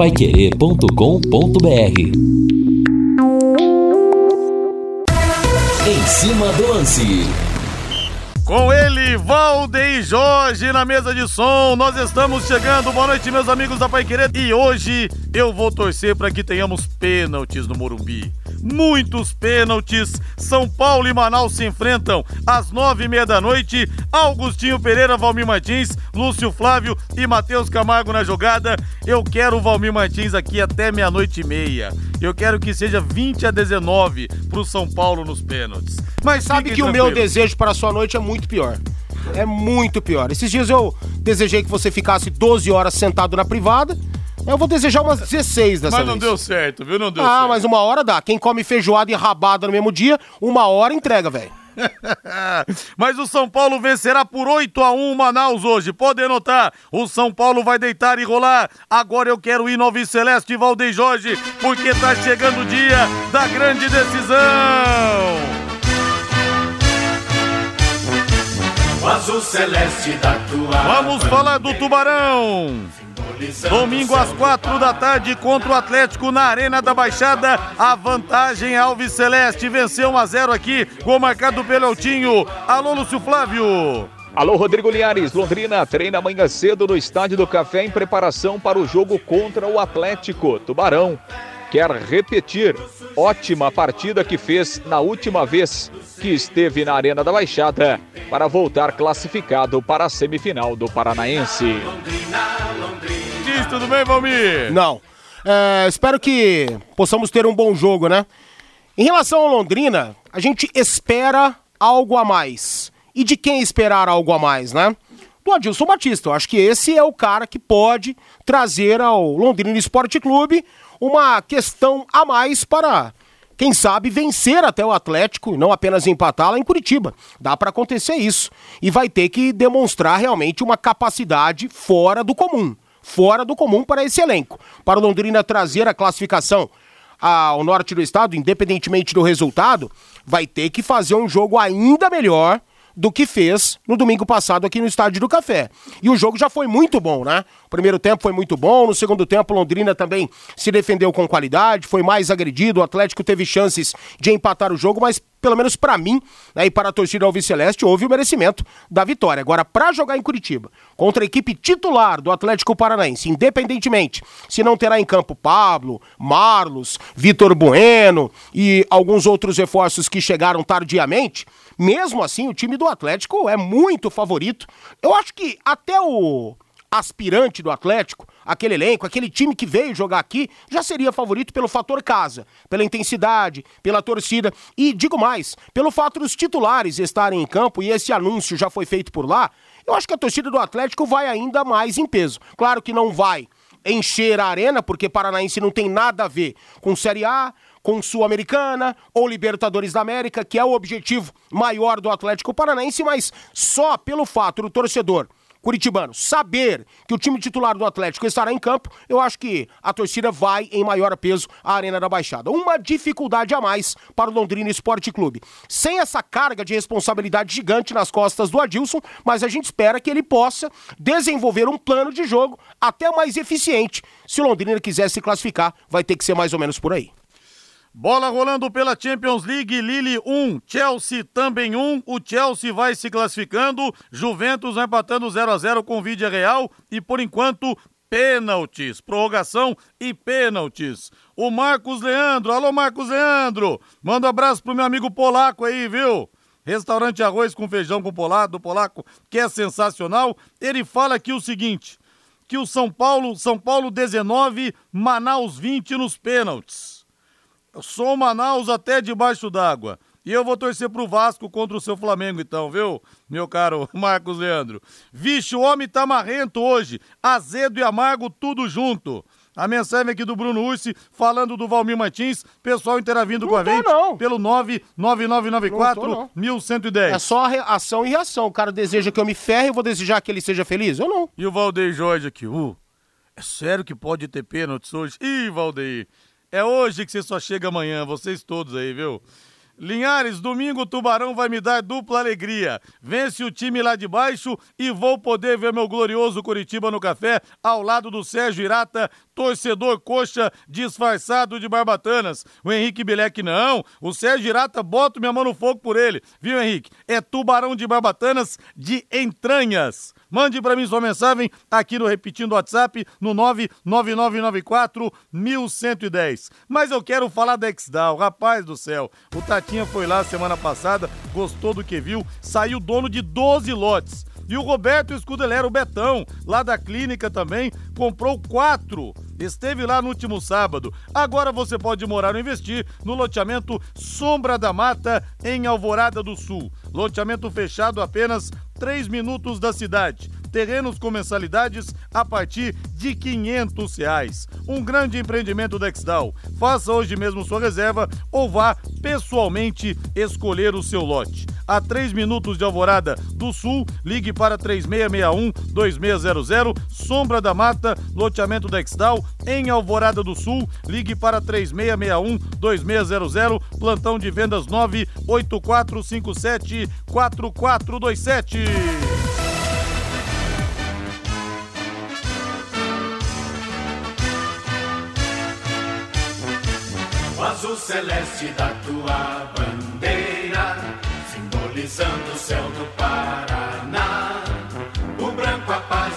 paiquerê.com.br Em cima do lance. Com ele, Valdeir Jorge na mesa de som. Nós estamos chegando. Boa noite, meus amigos da Pai Querer. E hoje eu vou torcer para que tenhamos pênaltis no Morumbi. Muitos pênaltis. São Paulo e Manaus se enfrentam às nove e meia da noite. Augustinho Pereira, Valmir Martins, Lúcio Flávio e Matheus Camargo na jogada. Eu quero o Valmir Martins aqui até meia-noite e meia. Eu quero que seja 20 a 19 pro São Paulo nos pênaltis. Mas sabe que o meu desejo para a sua noite é muito pior. É muito pior. Esses dias eu desejei que você ficasse 12 horas sentado na privada. Eu vou desejar umas 16 dessa Mas não vez. deu certo, viu? Não deu ah, certo. mas uma hora dá. Quem come feijoada e rabada no mesmo dia, uma hora entrega, velho. Mas o São Paulo vencerá por 8 a 1 Manaus hoje. Pode anotar. O São Paulo vai deitar e rolar. Agora eu quero ir no Alves Celeste e Valdeir Jorge, porque tá chegando o dia da grande decisão. O azul celeste da tua Vamos falar do Tubarão. Domingo às quatro da tarde contra o Atlético na Arena da Baixada. A vantagem Alves Celeste venceu 1 a 0 aqui. Gol marcado pelo Eltinho. Alô, Lúcio Flávio. Alô, Rodrigo Linhares. Londrina treina amanhã cedo no Estádio do Café em preparação para o jogo contra o Atlético. Tubarão quer repetir ótima partida que fez na última vez que esteve na Arena da Baixada para voltar classificado para a semifinal do Paranaense. Tudo bem, Valmir? Não. É, espero que possamos ter um bom jogo, né? Em relação ao Londrina, a gente espera algo a mais. E de quem esperar algo a mais, né? Do Adilson Batista. Eu acho que esse é o cara que pode trazer ao Londrina Esporte Clube uma questão a mais para, quem sabe, vencer até o Atlético e não apenas empatar lá em Curitiba. Dá para acontecer isso. E vai ter que demonstrar realmente uma capacidade fora do comum fora do comum para esse elenco. Para o Londrina trazer a classificação ao norte do estado, independentemente do resultado, vai ter que fazer um jogo ainda melhor do que fez no domingo passado aqui no Estádio do Café. E o jogo já foi muito bom, né? O primeiro tempo foi muito bom, no segundo tempo Londrina também se defendeu com qualidade, foi mais agredido, o Atlético teve chances de empatar o jogo, mas pelo menos para mim, né, e para a torcida Alves Celeste, houve o merecimento da vitória. Agora, para jogar em Curitiba, contra a equipe titular do Atlético Paranaense, independentemente se não terá em campo Pablo, Marlos, Vitor Bueno e alguns outros reforços que chegaram tardiamente, mesmo assim o time do Atlético é muito favorito. Eu acho que até o aspirante do Atlético, aquele elenco, aquele time que veio jogar aqui, já seria favorito pelo fator casa, pela intensidade, pela torcida e, digo mais, pelo fato dos titulares estarem em campo e esse anúncio já foi feito por lá, eu acho que a torcida do Atlético vai ainda mais em peso. Claro que não vai encher a arena, porque Paranaense não tem nada a ver com Série A, com Sul-Americana ou Libertadores da América, que é o objetivo maior do Atlético Paranaense, mas só pelo fato do torcedor curitibano saber que o time titular do Atlético estará em campo, eu acho que a torcida vai em maior peso à Arena da Baixada. Uma dificuldade a mais para o Londrina Esporte Clube. Sem essa carga de responsabilidade gigante nas costas do Adilson, mas a gente espera que ele possa desenvolver um plano de jogo até mais eficiente. Se o Londrina quiser se classificar, vai ter que ser mais ou menos por aí. Bola rolando pela Champions League, Lille 1, Chelsea também 1. O Chelsea vai se classificando, Juventus vai empatando 0 a 0 com o Vídea Real e por enquanto pênaltis, prorrogação e pênaltis. O Marcos Leandro, alô Marcos Leandro, manda um abraço pro meu amigo polaco aí, viu? Restaurante Arroz com Feijão com Polaco, do Polaco, que é sensacional. Ele fala aqui o seguinte, que o São Paulo, São Paulo 19, Manaus 20 nos pênaltis. O Manaus até debaixo d'água. E eu vou torcer pro Vasco contra o seu Flamengo, então, viu, meu caro Marcos Leandro? Vixe, o homem tá marrento hoje. Azedo e amargo, tudo junto. A mensagem aqui do Bruno Ursi falando do Valmir Martins. Pessoal interagindo com a gente não. pelo 99994 1110. É só ação e reação. O cara deseja que eu me ferre, eu vou desejar que ele seja feliz? Eu não. E o Valdeir Jorge aqui, uh, é sério que pode ter pênaltis hoje? Ih, Valdeir, é hoje que você só chega amanhã, vocês todos aí, viu? Linhares, domingo o Tubarão vai me dar dupla alegria. Vence o time lá de baixo e vou poder ver meu glorioso Curitiba no café ao lado do Sérgio Irata, torcedor coxa disfarçado de barbatanas. O Henrique Bilek não. O Sérgio Irata, boto minha mão no fogo por ele. Viu, Henrique? É Tubarão de barbatanas de entranhas. Mande para mim sua mensagem aqui no repetindo WhatsApp no 99994 1110. Mas eu quero falar da Exdal, rapaz do céu. O Tatinha foi lá semana passada, gostou do que viu, saiu dono de 12 lotes. E o Roberto Escudelero o Betão, lá da clínica também, comprou quatro. Esteve lá no último sábado. Agora você pode morar ou investir no loteamento Sombra da Mata, em Alvorada do Sul. Loteamento fechado apenas 3 minutos da cidade. Terrenos com mensalidades a partir de 500 reais. Um grande empreendimento da Exdal. Faça hoje mesmo sua reserva ou vá pessoalmente escolher o seu lote. A 3 minutos de Alvorada do Sul, ligue para 3661-2600. Sombra da Mata, loteamento da Exdal, em Alvorada do Sul, ligue para 3661-2600. Plantão de vendas 98457 4427. O azul celeste da tua bandeira, simbolizando o céu do Paraná.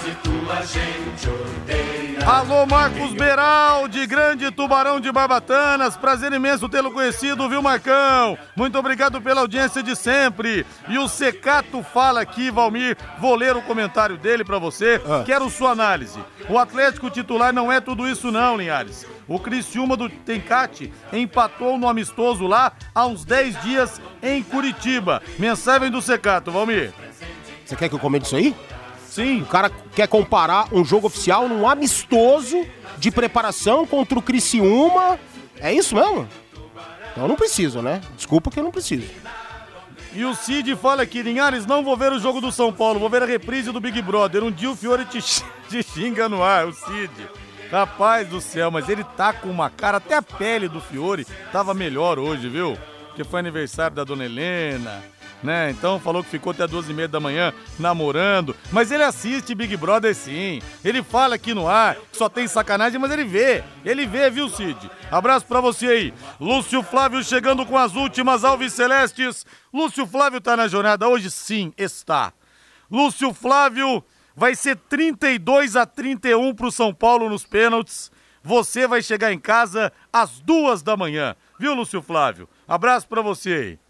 O branco a paz e tua gente odeia. Alô, Marcos Beraldi, grande tubarão de Barbatanas. Prazer imenso tê-lo conhecido, viu, Marcão? Muito obrigado pela audiência de sempre. E o Secato fala aqui, Valmir. Vou ler o comentário dele para você. Ah. Quero sua análise. O Atlético titular não é tudo isso, não, Linhares. O Criciúma do Tencate empatou no amistoso lá há uns 10 dias em Curitiba. Mensagem do Secato, Valmir. Você quer que eu comente isso aí? Sim, O cara quer comparar um jogo oficial num amistoso de preparação contra o Criciúma. É isso mesmo? Então eu não preciso, né? Desculpa que eu não preciso. E o Cid fala aqui, Linhares, não vou ver o jogo do São Paulo, vou ver a reprise do Big Brother. Um dia o Fiore te, te xinga no ar, o Cid. Rapaz do céu, mas ele tá com uma cara, até a pele do Fiore tava melhor hoje, viu? Porque foi aniversário da dona Helena, né? Então falou que ficou até duas e meia da manhã namorando. Mas ele assiste Big Brother sim. Ele fala aqui no ar só tem sacanagem, mas ele vê. Ele vê, viu, Cid? Abraço pra você aí. Lúcio Flávio chegando com as últimas Alves Celestes. Lúcio Flávio tá na jornada hoje? Sim, está. Lúcio Flávio vai ser 32 a 31 pro São Paulo nos pênaltis. Você vai chegar em casa às duas da manhã. Viu, Lúcio Flávio? Abraço pra você aí.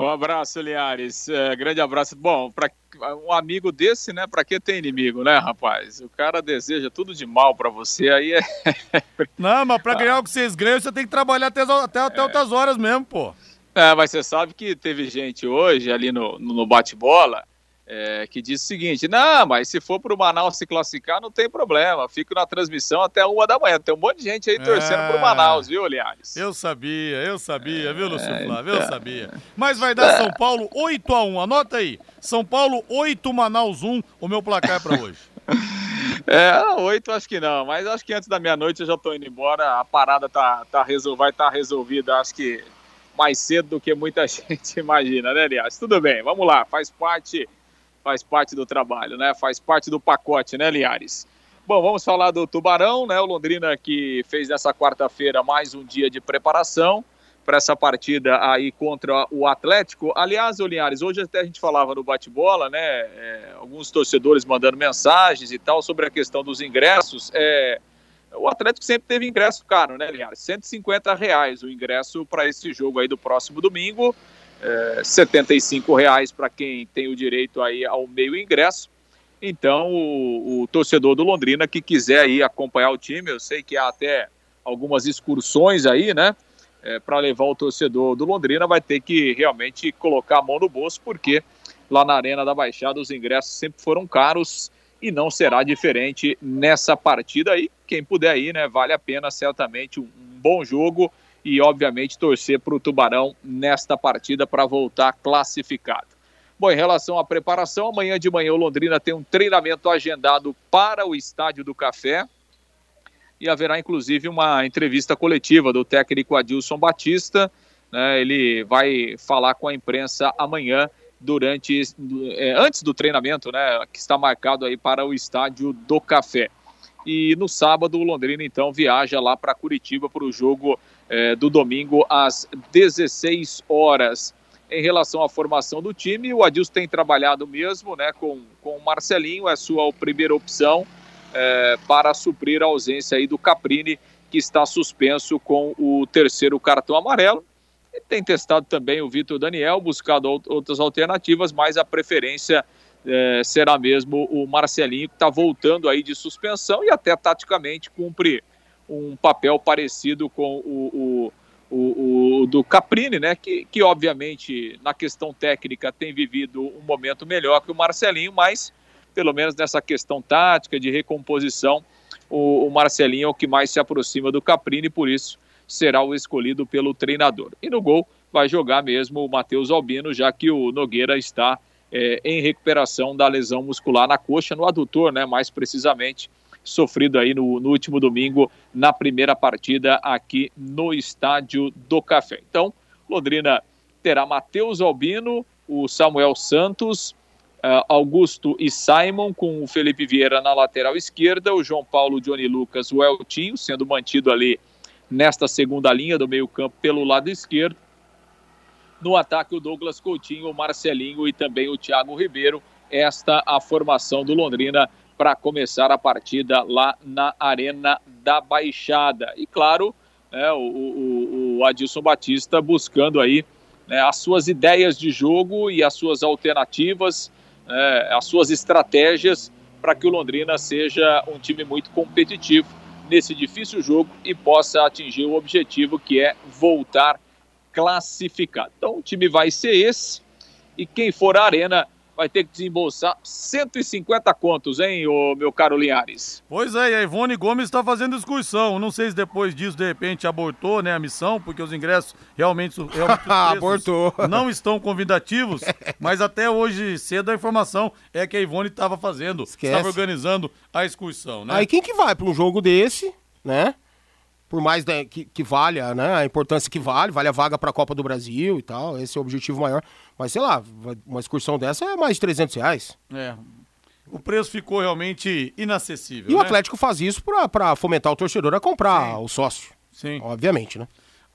Um abraço, Liares. É, grande abraço. Bom, para um amigo desse, né? Pra que ter inimigo, né, rapaz? O cara deseja tudo de mal pra você, aí é. Não, mas pra ganhar o que vocês ganham, você tem que trabalhar até, até, até outras horas mesmo, pô. É, mas você sabe que teve gente hoje ali no, no bate-bola é, que disse o seguinte: não, mas se for pro Manaus se classificar, não tem problema. Fico na transmissão até uma da manhã. Tem um monte de gente aí torcendo pro Manaus, viu, Liares? Eu sabia, eu sabia, viu, Lúcio É, Flávio? Eu então. sabia. Mas vai dar São Paulo 8 a 1 Anota aí. São Paulo 8, Manaus 1, o meu placar pra hoje. É, oito acho que não, mas acho que antes da meia-noite eu já tô indo embora. A parada tá, tá resol... vai estar resolvida, acho que mais cedo do que muita gente imagina, né, Liares? Tudo bem, vamos lá, faz parte, faz parte do trabalho, né? Faz parte do pacote, né, Liares? Bom, vamos falar do Tubarão, né? O Londrina que fez nessa quarta-feira mais um dia de preparação para essa partida aí contra o Atlético. Aliás, Linhares, hoje até a gente falava no bate-bola, né? é, alguns torcedores mandando mensagens e tal sobre a questão dos ingressos. É, o Atlético sempre teve ingresso caro, né, Linhares? 150 reais o ingresso para esse jogo aí do próximo domingo. É, 75 reais para quem tem o direito aí ao meio ingresso. Então, o, o torcedor do Londrina que quiser aí acompanhar o time, eu sei que há até algumas excursões aí, né? É, para levar o torcedor do Londrina vai ter que realmente colocar a mão no bolso, porque lá na Arena da Baixada os ingressos sempre foram caros e não será diferente nessa partida aí. Quem puder ir, né? Vale a pena certamente um, um bom jogo e obviamente torcer para o Tubarão nesta partida para voltar classificado. Bom, em relação à preparação, amanhã de manhã o Londrina tem um treinamento agendado para o Estádio do Café e haverá inclusive uma entrevista coletiva do técnico Adilson Batista né, ele vai falar com a imprensa amanhã durante é, antes do treinamento, né, que está marcado aí para o estádio do Café. E no sábado o Londrina então viaja lá para Curitiba para o jogo é, do domingo às 16 horas. Em relação à formação do time, o Adilson tem trabalhado mesmo, né, com, com o Marcelinho, é sua primeira opção é, para suprir a ausência aí do Caprini, que está suspenso com o terceiro cartão amarelo. Ele tem testado também o Vitor Daniel, buscado outras alternativas, mas a preferência é, será mesmo o Marcelinho, que está voltando aí de suspensão e até taticamente cumpre um papel parecido com o, o, o, o do Caprini, né? Que, que obviamente na questão técnica tem vivido um momento melhor que o Marcelinho, mas pelo menos nessa questão tática de recomposição, o, o Marcelinho é o que mais se aproxima do Caprini, por isso será o escolhido pelo treinador. E no gol vai jogar mesmo o Matheus Albino, já que o Nogueira está é, em recuperação da lesão muscular na coxa, no adutor, né, mais precisamente, sofrido aí no, no último domingo na primeira partida aqui no Estádio do Café. Então, Londrina terá Matheus Albino, o Samuel Santos, uh, Augusto e Simon, com o Felipe Vieira na lateral esquerda, o João Paulo, Johnny Lucas, o Eltinho, sendo mantido ali nesta segunda linha do meio-campo pelo lado esquerdo. No ataque, o Douglas Coutinho, o Marcelinho e também o Thiago Ribeiro. Esta a formação do Londrina para começar a partida lá na Arena da Baixada. E claro, né, o, o, o Adilson Batista buscando aí né, as suas ideias de jogo e as suas alternativas, né, as suas estratégias para que o Londrina seja um time muito competitivo nesse difícil jogo e possa atingir o objetivo que é voltar classificado. Então o time vai ser esse e quem for à arena vai ter que desembolsar 150 contos, hein, ô, meu caro Linhares? Pois é, e a Ivone Gomes está fazendo excursão. Não sei se depois disso, de repente, abortou né, a missão, porque os ingressos realmente, realmente abortou. não estão convidativos, mas até hoje cedo a informação é que a Ivone estava fazendo, estava organizando a excursão, né? Aí quem que vai para um jogo desse, né? Por mais né, que, que valha, né, a importância que vale, vale a vaga para a Copa do Brasil e tal, esse é o objetivo maior. Mas sei lá, uma excursão dessa é mais de 300 reais. É. O preço ficou realmente inacessível. E né? o Atlético faz isso para fomentar o torcedor a comprar Sim. o sócio. Sim. Obviamente, né?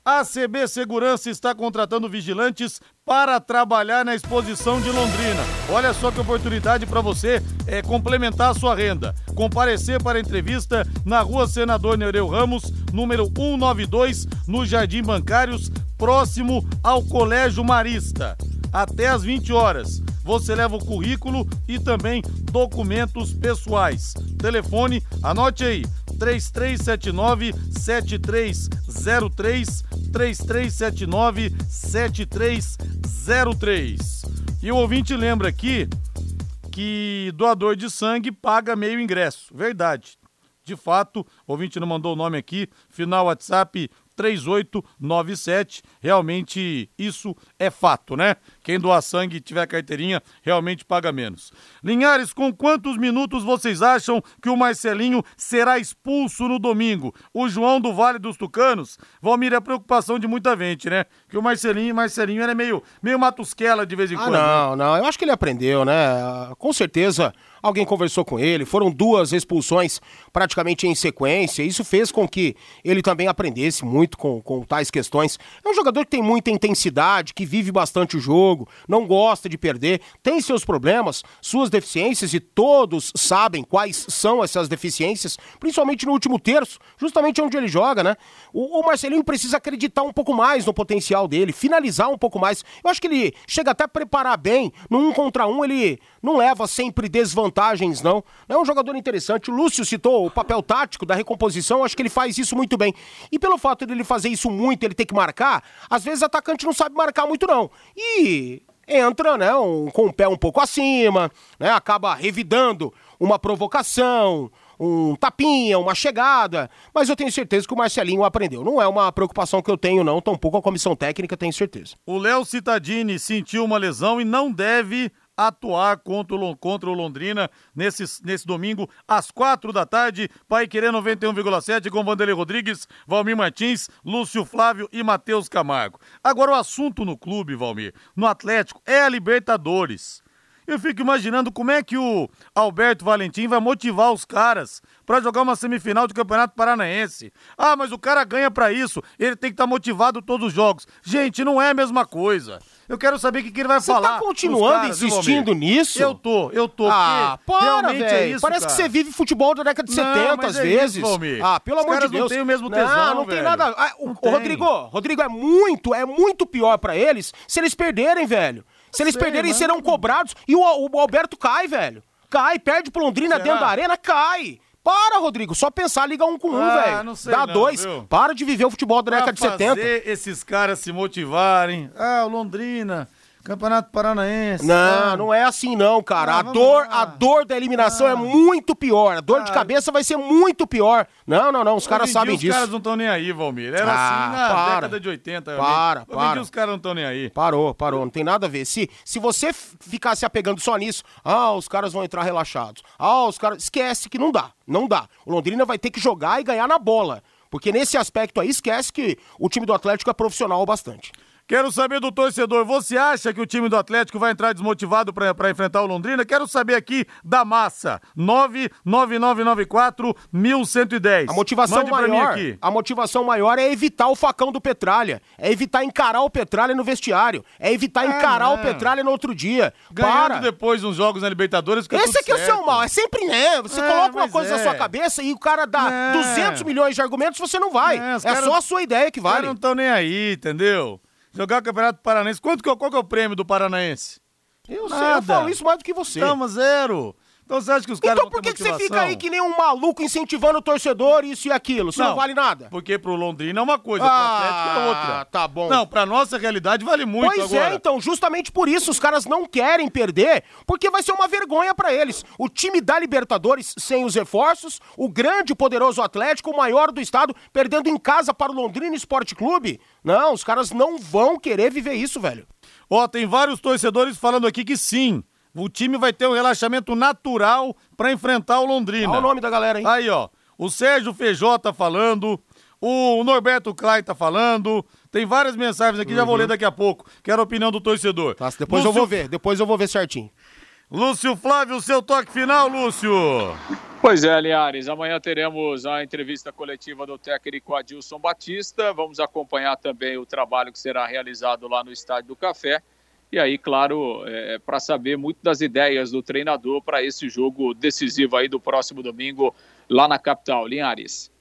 A CB Segurança está contratando vigilantes para trabalhar na exposição de Londrina. Olha só que oportunidade para você é, complementar a sua renda. Comparecer para a entrevista na rua Senador Nereu Ramos, número 192, no Jardim Bancários, próximo ao Colégio Marista. Até às 20 horas. Você leva o currículo e também documentos pessoais. Telefone, anote aí, 3379 7303 3379 7303. E o ouvinte lembra aqui que doador de sangue paga meio ingresso. Verdade. De fato, o ouvinte não mandou o nome aqui, final WhatsApp 3897. Realmente isso é fato, né? Quem doar sangue e tiver carteirinha realmente paga menos. Linhares, com quantos minutos vocês acham que o Marcelinho será expulso no domingo? O João do Vale dos Tucanos? Valmir, é a preocupação de muita gente, né? Que o Marcelinho, Marcelinho era meio, meio matusquela de vez em ah, quando. Não, não, eu acho que ele aprendeu, né? Com certeza alguém conversou com ele, foram duas expulsões praticamente em sequência. Isso fez com que ele também aprendesse muito com, com tais questões. É um jogador que tem muita intensidade, que vive bastante o jogo, não gosta de perder, tem seus problemas, suas deficiências e todos sabem quais são essas deficiências, principalmente no último terço, justamente onde ele joga, né? O, o Marcelinho precisa acreditar um pouco mais no potencial dele, finalizar um pouco mais. Eu acho que ele chega até a preparar bem, no um contra um ele não leva sempre desvantagens, não. É um jogador interessante. O Lúcio citou o papel tático da recomposição, acho que ele faz isso muito bem. E pelo fato dele fazer isso muito, ele ter que marcar, às vezes o atacante não sabe marcar muito, não. E entra, né, um, com o pé um pouco acima, né, acaba revidando uma provocação, um tapinha, uma chegada, mas eu tenho certeza que o Marcelinho aprendeu. Não é uma preocupação que eu tenho, não, tampouco a comissão técnica, tenho certeza. O Léo Citadini sentiu uma lesão e não deve atuar contra o, contra o Londrina nesse, nesse domingo, às quatro da tarde. Pai Querer 91,7 com Vanderlei Rodrigues, Valmir Martins, Lúcio Flávio e Matheus Camargo. Agora, o assunto no clube, Valmir, no Atlético, é a Libertadores. Eu fico imaginando como é que o Alberto Valentim vai motivar os caras para jogar uma semifinal de Campeonato Paranaense. Ah, mas o cara ganha para isso, ele tem que estar tá motivado todos os jogos. Gente, não é a mesma coisa. Eu quero saber o que, que ele vai você falar. Você tá continuando caras, insistindo nisso? Eu tô, eu tô. Ah, para, velho. É isso, Parece cara. que você vive futebol da década de não, 70 às é vezes. Isso, ah, pelo Os amor de Deus. não tem o mesmo tesão, Não, não velho. tem nada. Ah, o, o Rodrigo, Rodrigo, é muito, é muito pior para eles se eles perderem, velho. Se eles Sei, perderem, mas... serão cobrados. E o, o, Alberto cai, velho. Cai, perde pro Londrina Será? dentro da arena, cai. Para, Rodrigo. Só pensar ligar um com um, ah, velho. Dá não, dois. Viu? Para de viver o futebol da década de 70. esses caras se motivarem. Ah, o Londrina Campeonato Paranaense. Não, ah. não é assim não, cara. Ah, a dor, a dor da eliminação é ah. é muito pior. A dor de ah. cabeça vai ser muito pior. Não, não, não. Os caras sabem disso. Os caras não estão nem aí, Valmir. Era assim na para. década de 80. Para, Hoje para. os caras não estão nem aí. Parou, parou. Não tem nada a ver. Se, se você ficar se apegando só nisso, ah, os caras vão entrar relaxados. Ah, os caras... Esquece que não dá. Não dá. O Londrina vai ter que jogar e ganhar na bola. Porque nesse aspecto aí, esquece que o time do Atlético é profissional bastante. Quero saber do torcedor, você acha que o time do Atlético vai entrar desmotivado para enfrentar o Londrina? Quero saber aqui da massa. 99994 1110. A motivação Mande maior, a motivação maior é evitar o facão do Petralha, é evitar encarar o Petralha no vestiário, é evitar é, encarar não. o Petralha no outro dia. Ganhando Para. depois uns jogos na Libertadores, Esse aqui é o seu mal, é sempre né, você é, coloca uma coisa é. na sua cabeça e o cara dá é. 200 milhões de argumentos, você não vai. É, é só a sua ideia que vale. Os não estão nem aí, entendeu? Jogar o Campeonato Paranaense. Quanto que, qual que é o prêmio do Paranaense? Eu Nada. sei, eu falo isso mais do que você. Tamo zero. Então você acha que os caras Então por que, que você fica aí que nem um maluco incentivando o torcedor, isso e aquilo? Isso não, não vale nada. Porque pro Londrina é uma coisa, ah, pro Atlético é outra. Ah, tá bom. Não, pra nossa realidade vale muito pois é, agora. é, então, justamente por isso os caras não querem perder, porque vai ser uma vergonha para eles. O time da Libertadores sem os reforços, o grande e poderoso Atlético, o maior do estado, perdendo em casa para o Londrina Esporte Clube. Não, os caras não vão querer viver isso, velho. Ó, tem vários torcedores falando aqui que sim o time vai ter um relaxamento natural para enfrentar o Londrina. Olha o nome da galera, hein? Aí, ó. O Sérgio Feijó tá falando, o Norberto Klein tá falando. Tem várias mensagens aqui, uhum. já vou ler uhum. daqui a pouco. Quero a opinião do torcedor. Tá, depois Lúcio... eu vou ver, depois eu vou ver certinho. Lúcio Flávio, seu toque final, Lúcio. Pois é, Linhares, amanhã teremos a entrevista coletiva do técnico Adilson Batista. Vamos acompanhar também o trabalho que será realizado lá no Estádio do Café. E aí, claro, é, para saber muito das ideias do treinador para esse jogo decisivo aí do próximo domingo lá na capital, Linhares.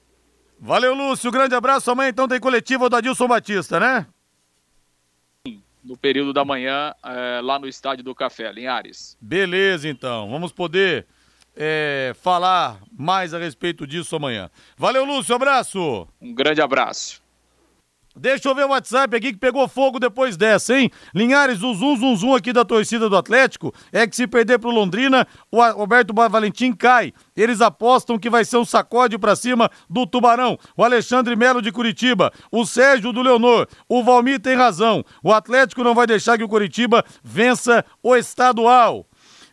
Valeu, Lúcio. Grande abraço. Amanhã então tem coletiva do Adilson Batista, né? No período da manhã, é, lá no Estádio do Café, Linhares. Beleza, então. Vamos poder é, falar mais a respeito disso amanhã. Valeu, Lúcio. Abraço. Um grande abraço. Deixa eu ver o WhatsApp aqui que pegou fogo depois dessa, hein? Linhares, o zum, zum, zum aqui da torcida do Atlético é que se perder pro Londrina, o Roberto Valentim cai. Eles apostam que vai ser um sacode para cima do Tubarão. O Alexandre Melo de Curitiba, o Sérgio do Leonor, o Valmir tem razão. O Atlético não vai deixar que o Curitiba vença o estadual.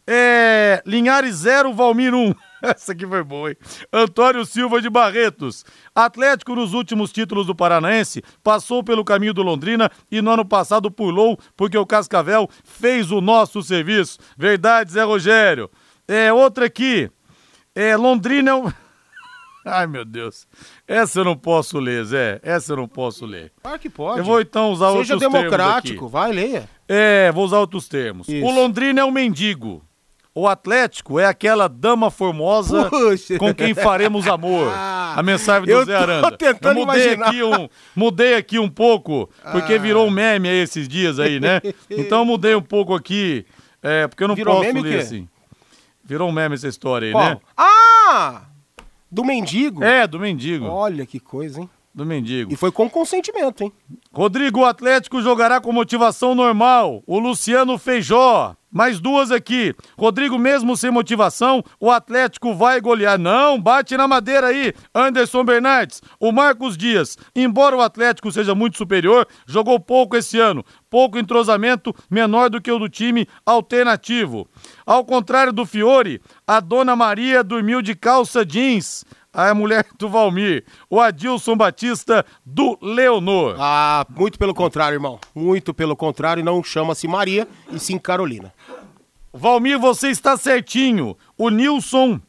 É, Linhares 0, Valmir 1. Um. Essa aqui foi boa, hein? Antônio Silva de Barretos. Atlético nos últimos títulos do Paranaense passou pelo caminho do Londrina e no ano passado pulou porque o Cascavel fez o nosso serviço. Verdade, Zé Rogério. É, outra aqui. É, Londrina é um... Ai, meu Deus. Essa eu não posso ler, Zé. Essa eu não posso ler. Claro que pode. Eu vou então usar Seja outros termos Seja democrático, vai, leia. É, vou usar outros termos. Isso. O Londrina é um mendigo. O Atlético é aquela dama formosa Puxa. com quem faremos amor. Ah, a mensagem do Zé Aranda. Eu mudei imaginar. aqui um, mudei aqui um pouco, porque ah. virou um meme aí esses dias aí, né? Então mudei um pouco aqui, é, porque eu não virou posso ler assim. Virou um meme essa história aí, Qual? né? Ah! Do mendigo? É, do mendigo. Olha que coisa, hein? Do mendigo. E foi com consentimento, hein? Rodrigo, o Atlético jogará com motivação normal. O Luciano Feijó. Mais duas aqui. Rodrigo, mesmo sem motivação, o Atlético vai golear. Não, bate na madeira aí. Anderson Bernardes. O Marcos Dias. Embora o Atlético seja muito superior, jogou pouco esse ano. Pouco entrosamento, menor do que o do time alternativo. Ao contrário do Fiore, a Dona Maria dormiu de calça jeans a mulher do Valmir, o Adilson Batista do Leonor. Ah, muito pelo contrário, irmão. Muito pelo contrário, não chama-se Maria e sim Carolina. Valmir, você está certinho. O Nilson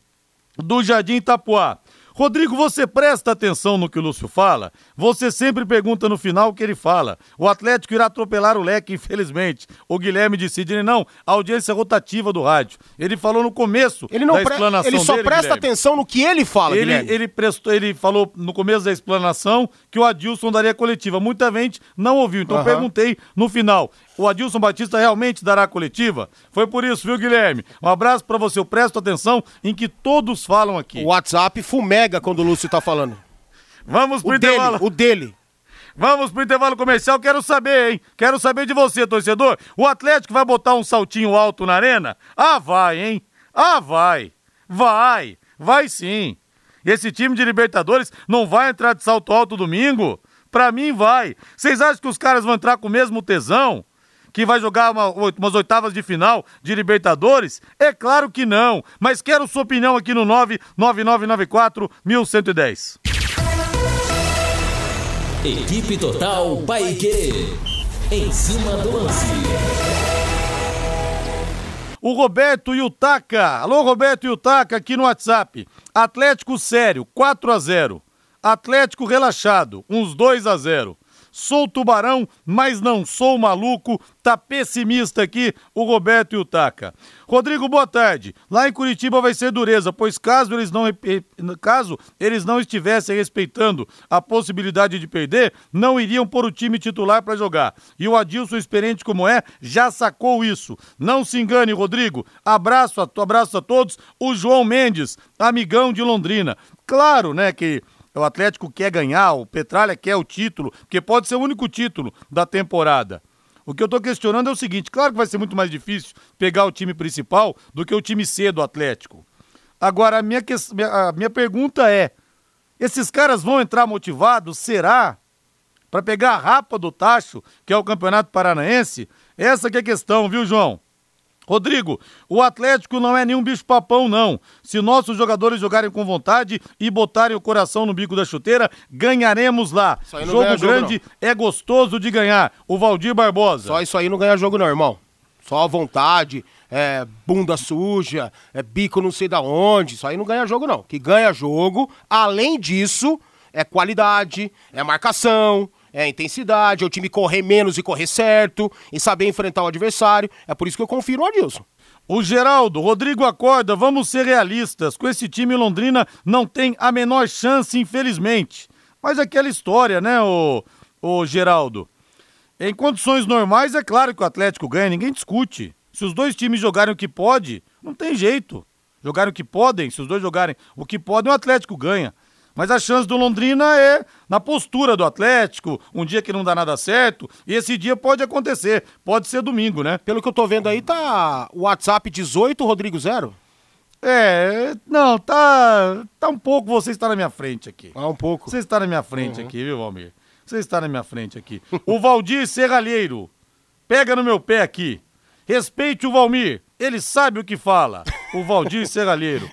do Jardim Itapuá. Rodrigo, você presta atenção no que o Lúcio fala? Você sempre pergunta no final o que ele fala. O Atlético irá atropelar o leque, infelizmente. O Guilherme disse, ele não, a audiência rotativa do rádio. Ele falou no começo ele não da explanação Ele só dele, presta Guilherme. atenção no que ele fala, ele, Guilherme. ele, prestou, ele falou no começo da explanação que o Adilson daria coletiva. Muita gente não ouviu, então Aham. perguntei no final. O Adilson Batista realmente dará coletiva? Foi por isso, viu, Guilherme? Um abraço pra você. Eu presto atenção em que todos falam aqui. O WhatsApp fumega quando o Lúcio tá falando. Vamos pro O dele, intervalo. o dele. Vamos pro intervalo comercial. Quero saber, hein? Quero saber de você, torcedor. O Atlético vai botar um saltinho alto na arena? Ah, vai, hein? Ah, vai. Vai. Vai sim. Esse time de Libertadores não vai entrar de salto alto domingo? Pra mim, vai. Vocês acham que os caras vão entrar com o mesmo tesão? Que vai jogar uma- umas oitavas de final de Libertadores? É claro que não. Mas quero sua opinião aqui no 99994 1110. Equipe Total Paique. Em cima do lance. O Roberto Yutaka. Alô, Roberto Yutaka, aqui no WhatsApp. Atlético sério, 4 a 0 Atlético relaxado, uns 2 a 0 Sou tubarão, mas não sou maluco. Tá pessimista aqui o Roberto Yutaka. Rodrigo, boa tarde. Lá em Curitiba vai ser dureza, pois caso eles não caso eles não estivessem respeitando a possibilidade de perder, não iriam pôr o time titular para jogar. E o Adilson, experiente como é, já sacou isso. Não se engane, Rodrigo. Abraço a, abraço a todos. O João Mendes, amigão de Londrina. Claro, né, que o Atlético quer ganhar, o Petralha quer o título, porque pode ser o único título da temporada. O que eu tô questionando é o seguinte: claro que vai ser muito mais difícil pegar o time principal do que o time C do Atlético. Agora, a minha, que- a minha pergunta é: esses caras vão entrar motivados? Será? Para pegar a rapa do tacho, que é o Campeonato Paranaense? Essa que é a questão, viu, João? Rodrigo, o Atlético não é nenhum bicho-papão, não. Se nossos jogadores jogarem com vontade e botarem o coração no bico da chuteira, ganharemos lá. Jogo grande é gostoso de ganhar. O Valdir Barbosa. Só isso aí não ganha jogo não, irmão. Só vontade, é, bunda suja, é bico não sei da onde. Isso aí não ganha jogo não. Que ganha jogo, além disso, é qualidade, é marcação, é intensidade, é o time correr menos e correr certo, e saber enfrentar o adversário. É por isso que eu confio no Adilson. O Geraldo, Rodrigo acorda, vamos ser realistas. Com esse time, Londrina não tem a menor chance, infelizmente. Mas aquela história, né, o, o Geraldo? Em condições normais, é claro que o Atlético ganha, ninguém discute. Se os dois times jogarem o que pode, não tem jeito. Jogarem o que podem, se os dois jogarem o que podem, o Atlético ganha. Mas a chance do Londrina é na postura do Atlético, um dia que não dá nada certo, e esse dia pode acontecer, pode ser domingo, né? Pelo que eu tô vendo aí, tá o WhatsApp 18, Rodrigo Zero? É, não, tá, tá um pouco, você está na minha frente aqui. Ah, um pouco. Você está na minha frente aqui, viu, Valmir? Você está na minha frente aqui. O Valdir Serralheiro, pega no meu pé aqui. Respeite o Valmir, ele sabe o que fala. O Valdir Serralheiro.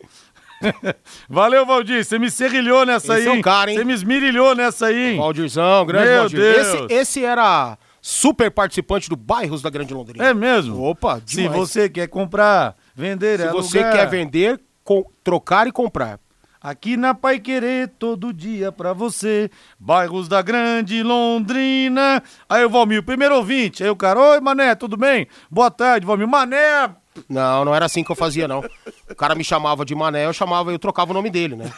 Valeu, Valdir, você me serrilhou nessa Esse aí. é um cara, hein? Você me esmirilhou nessa aí, hein? Valdirzão, grande Meu Valdir. Deus. Esse, esse era super participante do Bairros da Grande Londrina. É mesmo? Opa, Se demais. você quer comprar, vender, Se é você alugar. quer vender, com- trocar e comprar. Aqui na Pai Querer, todo dia pra você. Bairros da Grande Londrina. Aí o Valmir, primeiro ouvinte. Aí o cara, oi Mané, tudo bem? Boa tarde, Valmir. Mané, Não, não era assim que eu fazia, não. O cara me chamava de Mané, eu chamava, eu trocava o nome dele, né?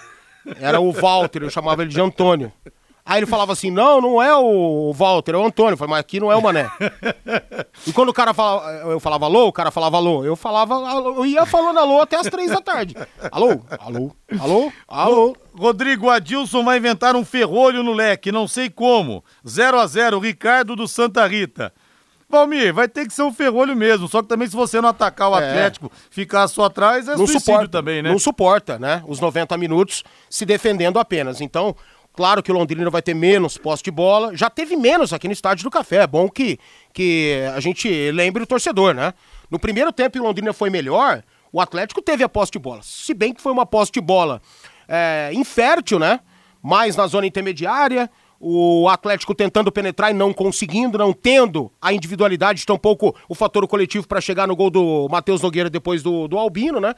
Era o Walter, eu chamava ele de Antônio. Aí ele falava assim: não, não é o Walter, é o Antônio. Eu falei, mas aqui não é o Mané. e quando o cara falava, eu falava alô, o cara falava alô, eu falava, alô, eu ia falando alô até as três da tarde. Alô, alô, alô, alô. Rodrigo Adilson vai inventar um ferrolho no leque, não sei como. 0 a 0 Ricardo do Santa Rita. Valmir, vai ter que ser um ferrolho mesmo. Só que também se você não atacar o É. Atlético, ficar só atrás, é não suicídio suporta também, né? Não suporta, né? Os 90 minutos se defendendo apenas. Então, claro que o Londrina vai ter menos posse de bola. Já teve menos aqui no Estádio do Café. É bom que, que a gente lembre o torcedor, né? No primeiro tempo, o Londrina foi melhor. O Atlético teve a posse de bola. Se bem que foi uma posse de bola é, infértil, né? Mais na zona intermediária. O Atlético tentando penetrar e não conseguindo, não tendo a individualidade, tampouco o fator coletivo para chegar no gol do Matheus Nogueira depois do, do Albino, né?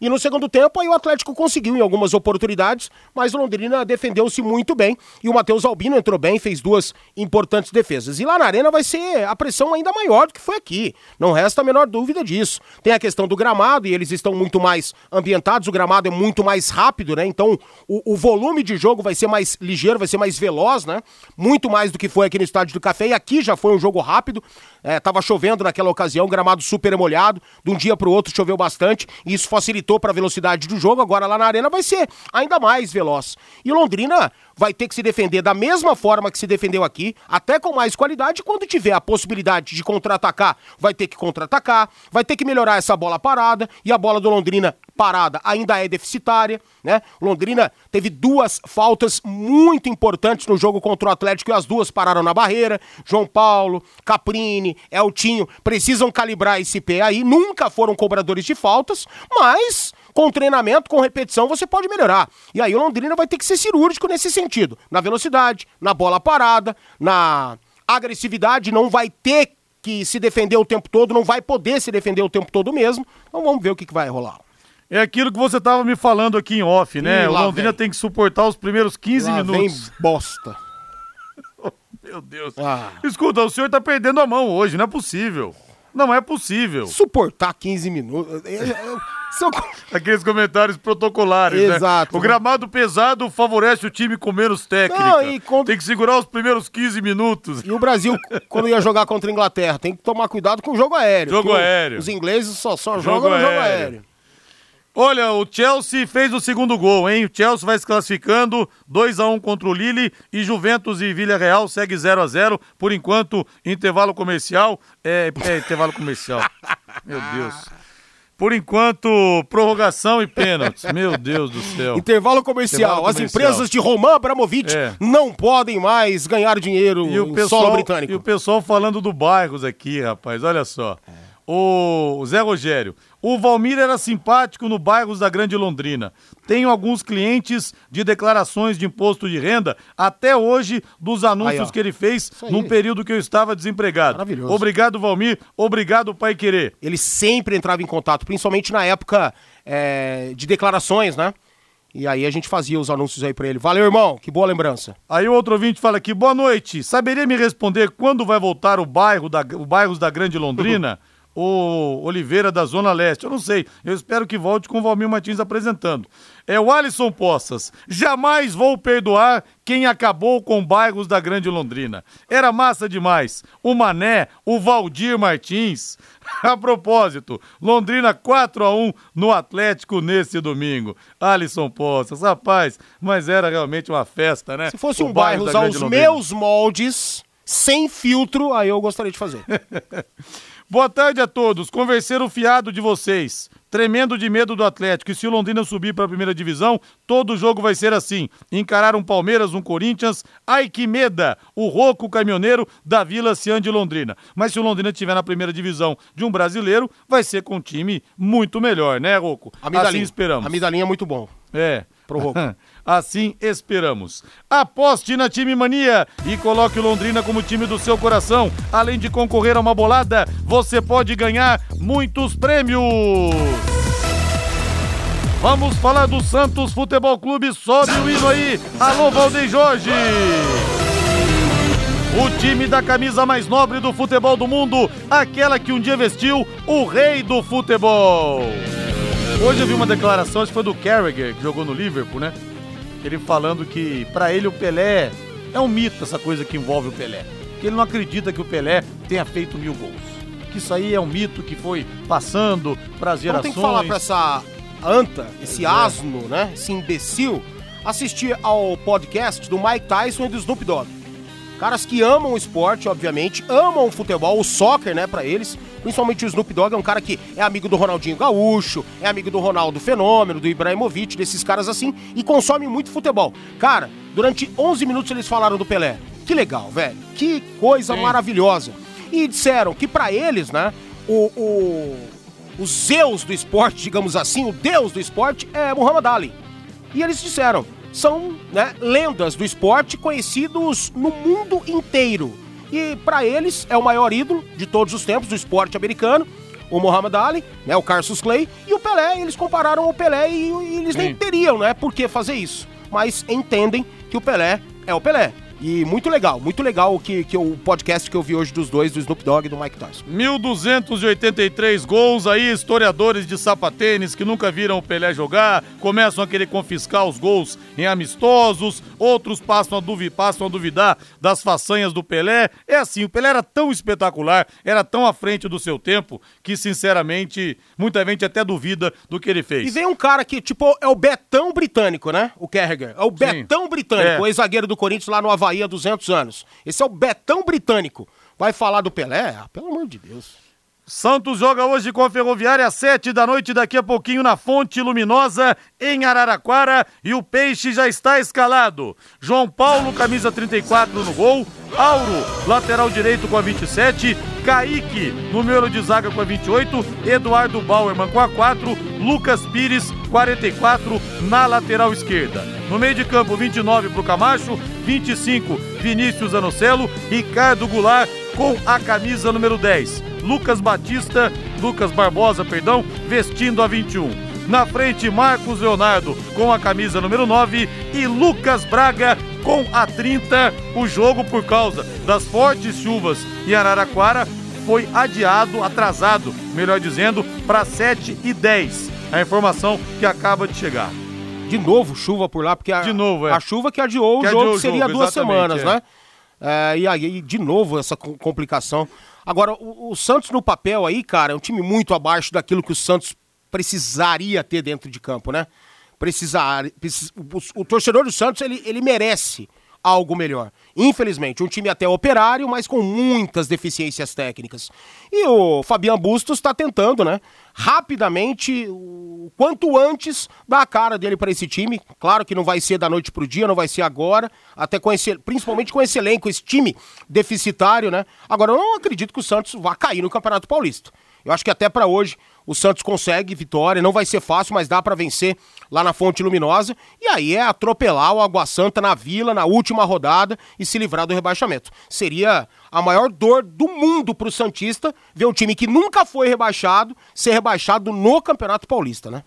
E no segundo tempo, aí o Atlético conseguiu em algumas oportunidades, mas o Londrina defendeu-se muito bem. E o Matheus Albino entrou bem, fez duas importantes defesas. E lá na Arena vai ser a pressão ainda maior do que foi aqui. Não resta a menor dúvida disso. Tem a questão do gramado, e eles estão muito mais ambientados, o gramado é muito mais rápido, né? Então o, o volume de jogo vai ser mais ligeiro, vai ser mais veloz, né? Muito mais do que foi aqui no Estádio do Café. E aqui já foi um jogo rápido. É, tava chovendo naquela ocasião, gramado super molhado. De um dia para o outro choveu bastante. E isso facilitou para a velocidade do jogo. Agora lá na Arena vai ser ainda mais veloz. E Londrina vai ter que se defender da mesma forma que se defendeu aqui, até com mais qualidade. Quando tiver a possibilidade de contra-atacar, vai ter que contra-atacar, vai ter que melhorar essa bola parada. E a bola do Londrina parada ainda é deficitária, né? Londrina teve duas faltas muito importantes no jogo contra o Atlético e as duas pararam na barreira. João Paulo, Caprini, Eltinho precisam calibrar esse pé aí. Nunca foram cobradores de faltas, mas com treinamento, com repetição, você pode melhorar. E aí o Londrina vai ter que ser cirúrgico nesse sentido. Na velocidade, na bola parada, na agressividade, não vai ter que se defender o tempo todo, não vai poder se defender o tempo todo mesmo. Então vamos ver o que, que vai rolar. É aquilo que você estava me falando aqui em off, né? Ih, o Londrina vem. tem que suportar os primeiros 15 Lá minutos. vem bosta. Meu Deus. Ah. Escuta, o senhor tá perdendo a mão hoje, não é possível. Não é possível. Suportar 15 minutos. Eu- eu- eu- Aqueles comentários protocolares, Exato. né? O gramado pesado favorece o time com menos técnica. Não, quando- Tem que segurar os primeiros 15 minutos. E o Brasil, quando ia jogar contra a Inglaterra, tem que tomar cuidado com o jogo aéreo. Jogo aéreo. Os ingleses só, só Jogo jogam no jogo aéreo. aéreo. Olha, o Chelsea fez o segundo gol, hein? O Chelsea vai se classificando 2 a 1 contra o Lille e Juventus e Villarreal segue 0 a 0 Por enquanto, intervalo comercial. É, é intervalo comercial. Meu Deus. Por enquanto, prorrogação e pênaltis. Meu Deus do céu. Intervalo comercial. Intervalo As comercial. empresas de Roman Abramovich É. não podem mais ganhar dinheiro E o, pessoal, solo britânico. e o pessoal falando do bairros aqui, rapaz, olha só. O Zé Rogério, o Valmir era simpático no bairros da Grande Londrina. Tenho alguns clientes de declarações de imposto de renda até hoje dos anúncios Aí, que ele fez num período que eu estava desempregado. Maravilhoso. Obrigado, Valmir. Obrigado, Pai Querer. Ele sempre entrava em contato, principalmente na época é, de declarações, né? E aí a gente fazia os anúncios aí pra ele. Valeu, irmão. Que boa lembrança. Aí o outro ouvinte fala aqui, boa noite. Saberia me responder quando vai voltar o bairro da, o bairros da Grande Londrina? o Oliveira da Zona Leste. Eu não sei. Eu espero que volte com o Valmir Martins apresentando. É o Alisson Poças. Jamais vou perdoar quem acabou com bairros da Grande Londrina. Era massa demais. O Mané, o Valdir Martins. A propósito, Londrina 4 a 1 no Atlético nesse domingo. Alisson Poças, rapaz, mas era realmente uma festa, né? Se fosse O um bairro aos Londrina. meus moldes, sem filtro, aí eu gostaria de fazer. Boa tarde a todos. Converseiro fiado de vocês. Tremendo de medo do Atlético. E se o Londrina subir para a primeira divisão, todo jogo vai ser assim. Encarar um Palmeiras, um Corinthians. Ai que meda! O Roco caminhoneiro da Vila Cian de Londrina. Mas se o Londrina estiver na primeira divisão de um brasileiro, vai ser com um time muito melhor, né, Roco? Assim esperamos. A Midalinha é muito bom. É. Assim esperamos. Aposte na Time Mania e coloque o Londrina como time do seu coração. Além de concorrer a uma bolada, você pode ganhar muitos prêmios. Vamos falar do Santos Futebol Clube. Sobe o hino aí. Alô, Valdeir Jorge. O time da camisa mais nobre do futebol do mundo, aquela que um dia vestiu o rei do futebol. Hoje eu vi uma declaração, acho que foi do Carragher, que jogou no Liverpool, né? Ele falando que pra ele o Pelé é um mito essa coisa que envolve o Pelé. Que ele não acredita que o Pelé tenha feito mil gols. Que isso aí é um mito que foi passando para as Então gerações. tem que falar pra essa anta, esse é. asno, né? Esse imbecil, assistir ao podcast do Mike Tyson e do Snoop Dogg. Caras que amam o esporte, obviamente, amam o futebol, o soccer, né, pra eles. Principalmente o Snoop Dogg é um cara que é amigo do Ronaldinho Gaúcho, é amigo do Ronaldo Fenômeno, do Ibrahimovic, desses caras assim, e consome muito futebol. Cara, durante 11 minutos eles falaram do Pelé. Que legal, velho. Que coisa Sim. maravilhosa. E disseram que pra eles, né, o, o, o Zeus do esporte, digamos assim, o deus do esporte é Muhammad Ali. E eles disseram, são né, lendas do esporte conhecidos no mundo inteiro. E pra eles é o maior ídolo de todos os tempos do esporte americano, o Muhammad Ali, né, o Cassius Clay e o Pelé. Eles compararam o Pelé e, e eles nem Sim. teriam, né, por que fazer isso. Mas entendem que o Pelé é o Pelé. E muito legal, muito legal que, que o podcast que eu vi hoje dos dois, do Snoop Dogg e do Mike Tyson. 1283 gols aí, historiadores de sapatênis que nunca viram o Pelé jogar, começam a querer confiscar os gols em amistosos, outros passam a, duvi passam a duvidar das façanhas do Pelé. É assim, o Pelé era tão espetacular, era tão à frente do seu tempo, que sinceramente, muita gente até duvida do que ele fez. E vem um cara que, tipo, é o Betão britânico, né? O Kerriger. É o Betão britânico, É. o ex-zagueiro do Corinthians lá no Havaí há 200 anos. Esse é o Betão britânico. Vai falar do Pelé? Ah, pelo amor de Deus. Santos joga hoje com a Ferroviária às sete da noite, daqui a pouquinho na Fonte Luminosa, em Araraquara, e o Peixe já está escalado. João Paulo, camisa 34 no gol, Auro, lateral direito com a 27, Kaique, número de zaga com a 28, Eduardo Bauerman com a 4, Lucas Pires, 44, na lateral esquerda. No meio de campo, 29 para o Camacho, 25, Vinícius Anocelo, Ricardo Goulart com a camisa número 10. Lucas Batista, Lucas Barbosa, perdão, vestindo a 21. Na frente, Marcos Leonardo com a camisa número 9 e Lucas Braga com a 30. O jogo, por causa das fortes chuvas em Araraquara, foi adiado, atrasado, melhor dizendo, para 7 e 10. A informação que acaba de chegar. De novo, chuva por lá, porque a, De novo, é. a chuva que adiou Que o jogo, adiou que o seria jogo, duas semanas, é. né? É, e aí, de novo, essa co- complicação. Agora, o, o Santos no papel aí, cara, é um time muito abaixo daquilo que o Santos precisaria ter dentro de campo, né? Precisar, precis- o, o torcedor do Santos, ele, ele merece algo melhor. Infelizmente, um time até operário, mas com muitas deficiências técnicas. E o Fabian Bustos está tentando, né? Rapidamente, o quanto antes, dar a cara dele para esse time. Claro que não vai ser da noite pro dia, não vai ser agora, até com esse, principalmente com esse elenco, esse time deficitário, né? Agora, eu não acredito que o Santos vá cair no Campeonato Paulista. Eu acho que até para hoje o Santos consegue vitória, não vai ser fácil, mas dá para vencer lá na Fonte Luminosa. E aí é atropelar o Água Santa na Vila na última rodada e se livrar do rebaixamento. Seria a maior dor do mundo pro Santista ver um time que nunca foi rebaixado ser rebaixado no Campeonato Paulista, né?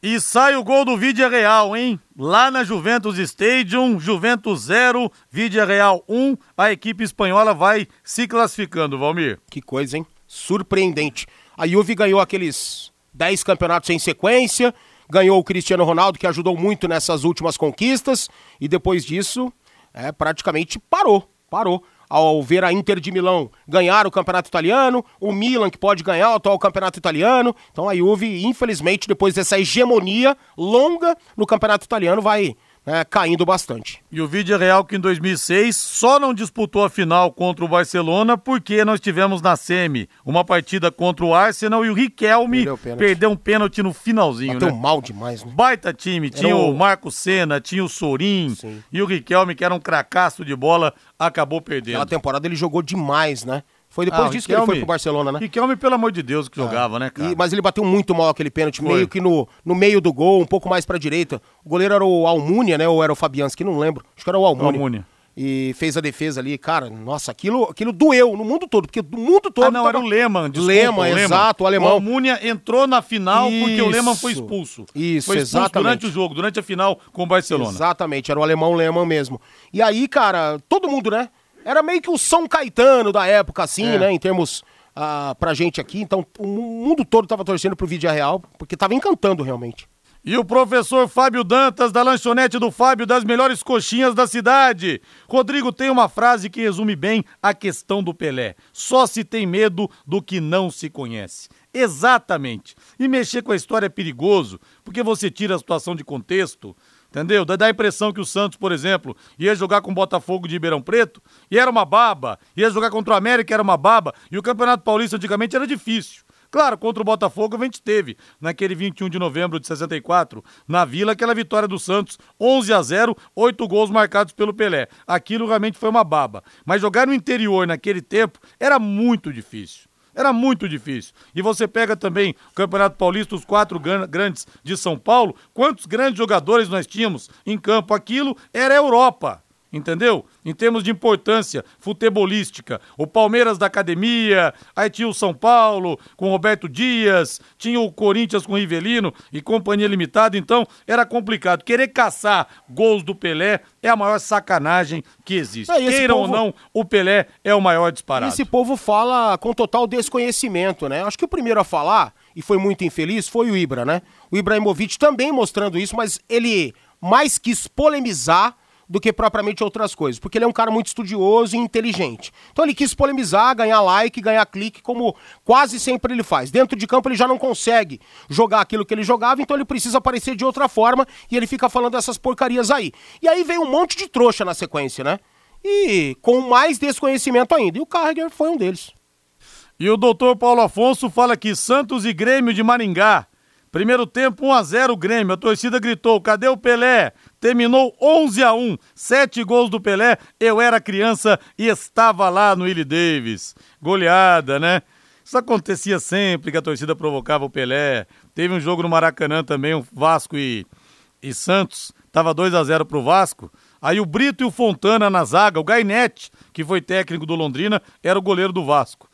E sai o gol do Vídea Real, hein? Lá na Juventus Stadium, Juventus 0, Vídea Real 1. A equipe espanhola vai se classificando, Valmir. Que coisa, hein? Surpreendente. A Juve ganhou aqueles 10 campeonatos em sequência, ganhou o Cristiano Ronaldo, que ajudou muito nessas últimas conquistas, e depois disso, é, praticamente parou, parou. Ao ver a Inter de Milão ganhar o campeonato italiano, o Milan que pode ganhar o atual campeonato italiano. Então a Juve, infelizmente, depois dessa hegemonia longa no campeonato italiano, vai né, caindo bastante. E o Vídea Real que em 2006 só não disputou a final contra o Barcelona porque nós tivemos na semi uma partida contra o Arsenal e o Riquelme Perdeu perdeu um pênalti no finalzinho, Bateu né? mal demais, né? Baita time, tinha o- o Marco Senna, tinha o Sorin Sim. e o Riquelme, que era um cracaço de bola, acabou perdendo. Aquela temporada ele jogou demais, né? Foi depois Ah, disso que ele foi Riquelme- pro Barcelona, né? Riquelme, pelo amor de Deus, que jogava, né, cara? E- mas ele bateu muito mal aquele pênalti, Foi. meio que no, no meio do gol, um pouco mais pra direita. O goleiro era o Almunia, né? Ou era o Fabianski, não lembro. Acho que era o Almunia. Almunia. E fez a defesa ali, cara, nossa, aquilo, aquilo doeu no mundo todo, porque do mundo todo. Ah, não, tava- era o Lehmann, desculpa, Lehmann, o Lehmann. exato, o alemão. O Almunia entrou na final porque o Lehmann foi Isso. expulso. Isso, foi expulso exatamente. durante o jogo, durante a final com o Barcelona. Exatamente, era o alemão Lehmann mesmo. E aí, cara, todo mundo, né? Era meio que o São Caetano da época, assim, É. né? Em termos ah, pra gente aqui. Então, o mundo todo tava torcendo pro Vídeo Real, porque tava encantando realmente. E o professor Fábio Dantas, da lanchonete do Fábio, das melhores coxinhas da cidade. Rodrigo tem uma frase que resume bem a questão do Pelé: só se tem medo do que não se conhece. Exatamente. E mexer com a história é perigoso, porque você tira a situação de contexto. Entendeu? Dá a impressão que o Santos, por exemplo, ia jogar com o Botafogo de Ribeirão Preto e era uma baba, ia jogar contra o América era uma baba, e o Campeonato Paulista antigamente era difícil. Claro, contra o Botafogo a gente teve, naquele 21 de novembro de 64, na Vila, aquela vitória do Santos, 11 a 0, oito gols marcados pelo Pelé. Aquilo realmente foi uma baba. Mas jogar no interior naquele tempo era muito difícil. Era muito difícil. E você pega também o Campeonato Paulista, os quatro grandes de São Paulo, quantos grandes jogadores nós tínhamos em campo? Aquilo era Europa entendeu? Em termos de importância futebolística. O Palmeiras da academia, aí tinha o São Paulo com Roberto Dias, tinha o Corinthians com Rivelino e companhia limitada, então era complicado. Querer caçar gols do Pelé é a maior sacanagem que existe. É, Queiram povo... ou não, o Pelé é o maior disparado. Esse povo fala com total desconhecimento, né? Acho que o primeiro a falar, e foi muito infeliz, foi o Ibra, né? O Ibrahimovic também mostrando isso, mas ele mais quis polemizar do que propriamente outras coisas, porque ele é um cara muito estudioso e inteligente. Então ele quis polemizar, ganhar like, ganhar clique, como quase sempre ele faz. Dentro de campo ele já não consegue jogar aquilo que ele jogava, então ele precisa aparecer de outra forma e ele fica falando essas porcarias aí. E aí vem um monte de trouxa na sequência, né? E com mais desconhecimento ainda. E o Carragher foi um deles. E o doutor Paulo Afonso fala que Santos e Grêmio de Maringá. Primeiro tempo 1 a 0 Grêmio. A torcida gritou: "Cadê o Pelé?" terminou 11 a 1, sete gols do Pelé. Eu era criança e estava lá no Willie Davis. Goleada, né? Isso acontecia sempre que a torcida provocava o Pelé. Teve um jogo no Maracanã também, o Vasco e, e Santos. Tava 2 a 0 pro Vasco. Aí o Brito e o Fontana na zaga, o Gainete, que foi técnico do Londrina, era o goleiro do Vasco.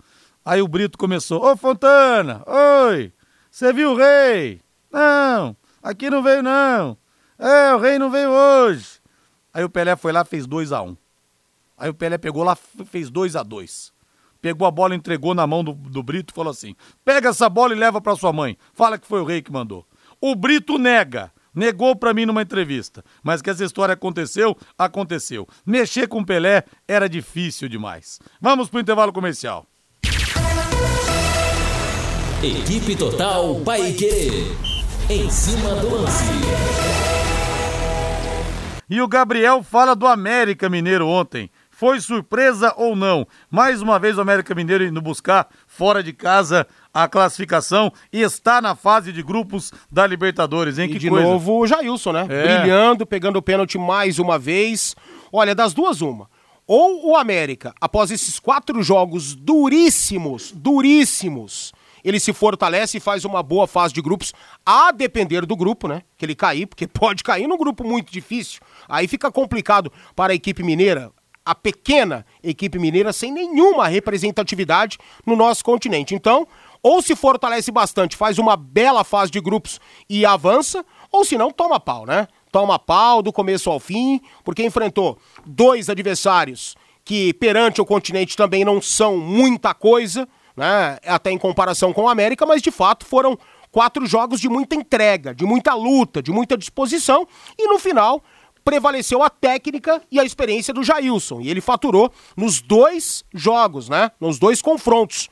Aí o Brito começou: Ô Fontana, oi, você viu o rei? Não, aqui não veio não. É, o rei não veio hoje. Aí o Pelé foi lá fez 2 a 1 um. Aí o Pelé pegou lá, fez 2 a 2 Pegou a bola, entregou na mão do, do Brito e falou assim: pega essa bola e leva para sua mãe. Fala que foi o rei que mandou. O Brito nega. Negou para mim numa entrevista. Mas que essa história aconteceu, aconteceu. Mexer com o Pelé era difícil demais. Vamos pro intervalo comercial. Equipe Total Paique. Em cima do lance. E o Gabriel fala do América Mineiro ontem. Foi surpresa ou não? Mais uma vez o América Mineiro indo buscar fora de casa a classificação e está na fase de grupos da Libertadores, hein? E que de coisa. novo o Jailson, né? É. Brilhando, pegando o pênalti mais uma vez. Olha, das duas, uma. Ou o América, após esses quatro jogos duríssimos, duríssimos, ele se fortalece e faz uma boa fase de grupos, a depender do grupo, né? Que ele cair, porque pode cair num grupo muito difícil. Aí fica complicado para a equipe mineira, a pequena equipe mineira, sem nenhuma representatividade no nosso continente. Então, ou se fortalece bastante, faz uma bela fase de grupos e avança, ou se não, toma pau, né? Toma pau do começo ao fim, porque enfrentou dois adversários que perante o continente também não são muita coisa né? Até em comparação com o América, mas de fato foram quatro jogos de muita entrega, de muita luta, de muita disposição e no final prevaleceu a técnica e a experiência do Jailson e ele faturou nos dois jogos, né? Nos dois confrontos.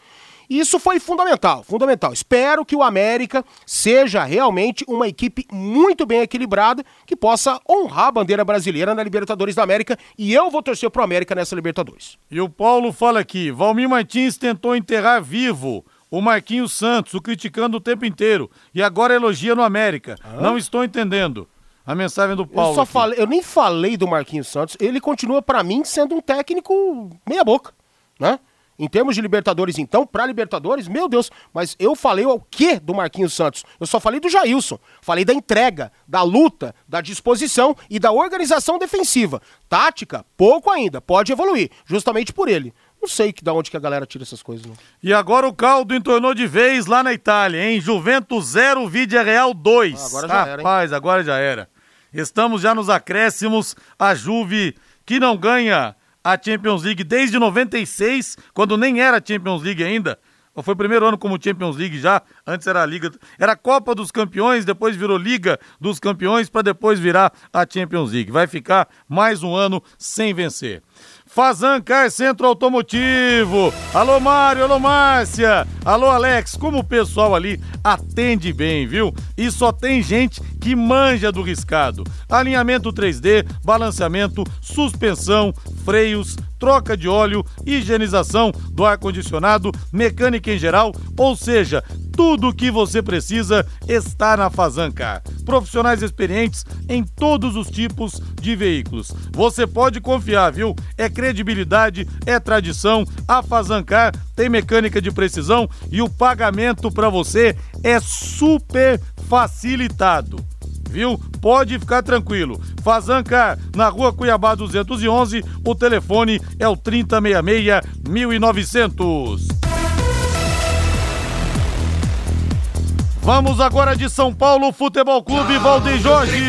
Isso foi fundamental, fundamental. Espero que o América seja realmente uma equipe muito bem equilibrada que possa honrar a bandeira brasileira na Libertadores da América e eu vou torcer pro América nessa Libertadores. E o Paulo fala aqui, Valmir Martins tentou enterrar vivo o Marquinhos Santos, o criticando o tempo inteiro e agora elogia no América. Ah? Não estou entendendo. A mensagem do Paulo. Eu, falei, eu nem falei do Marquinhos Santos. Ele continua, para mim, sendo um técnico meia-boca, né? Em termos de Libertadores, então, para Libertadores, meu Deus, mas eu falei o quê do Marquinhos Santos? Eu só falei do Jailson, falei da entrega, da luta, da disposição e da organização defensiva. Tática, pouco ainda, pode evoluir, justamente por ele. Não sei que, da onde que a galera tira essas coisas. Não. E agora o caldo entornou de vez lá na Itália, hein? Juventus 0, Vidia Real 2. Ah, agora já Rapaz, era, Rapaz, agora já era. Estamos já nos acréscimos, a Juve que não ganha a Champions League desde 96, quando nem era Champions League ainda. Foi o primeiro ano como Champions League já. Antes era a Liga. Era a Copa dos Campeões, depois virou Liga dos Campeões, para depois virar a Champions League. Vai ficar mais um ano sem vencer. Fazan Car Centro Automotivo. Alô, Mário, alô, Márcia. Alô, Alex. Como o pessoal ali atende bem, viu? E só tem gente que manja do riscado. Alinhamento 3D, balanceamento, suspensão, freios, troca de óleo, higienização do ar-condicionado, mecânica em geral, ou seja, tudo o que você precisa está na Fazancar. Profissionais experientes em todos os tipos de veículos. Você pode confiar, viu? É credibilidade, é tradição. A Fazancar tem mecânica de precisão e o pagamento para você é super facilitado viu? Pode ficar tranquilo. Fazancar, na rua Cuiabá 211, o telefone é o 3066 1900. Vamos agora de São Paulo, Futebol Clube Valdeir Jorge.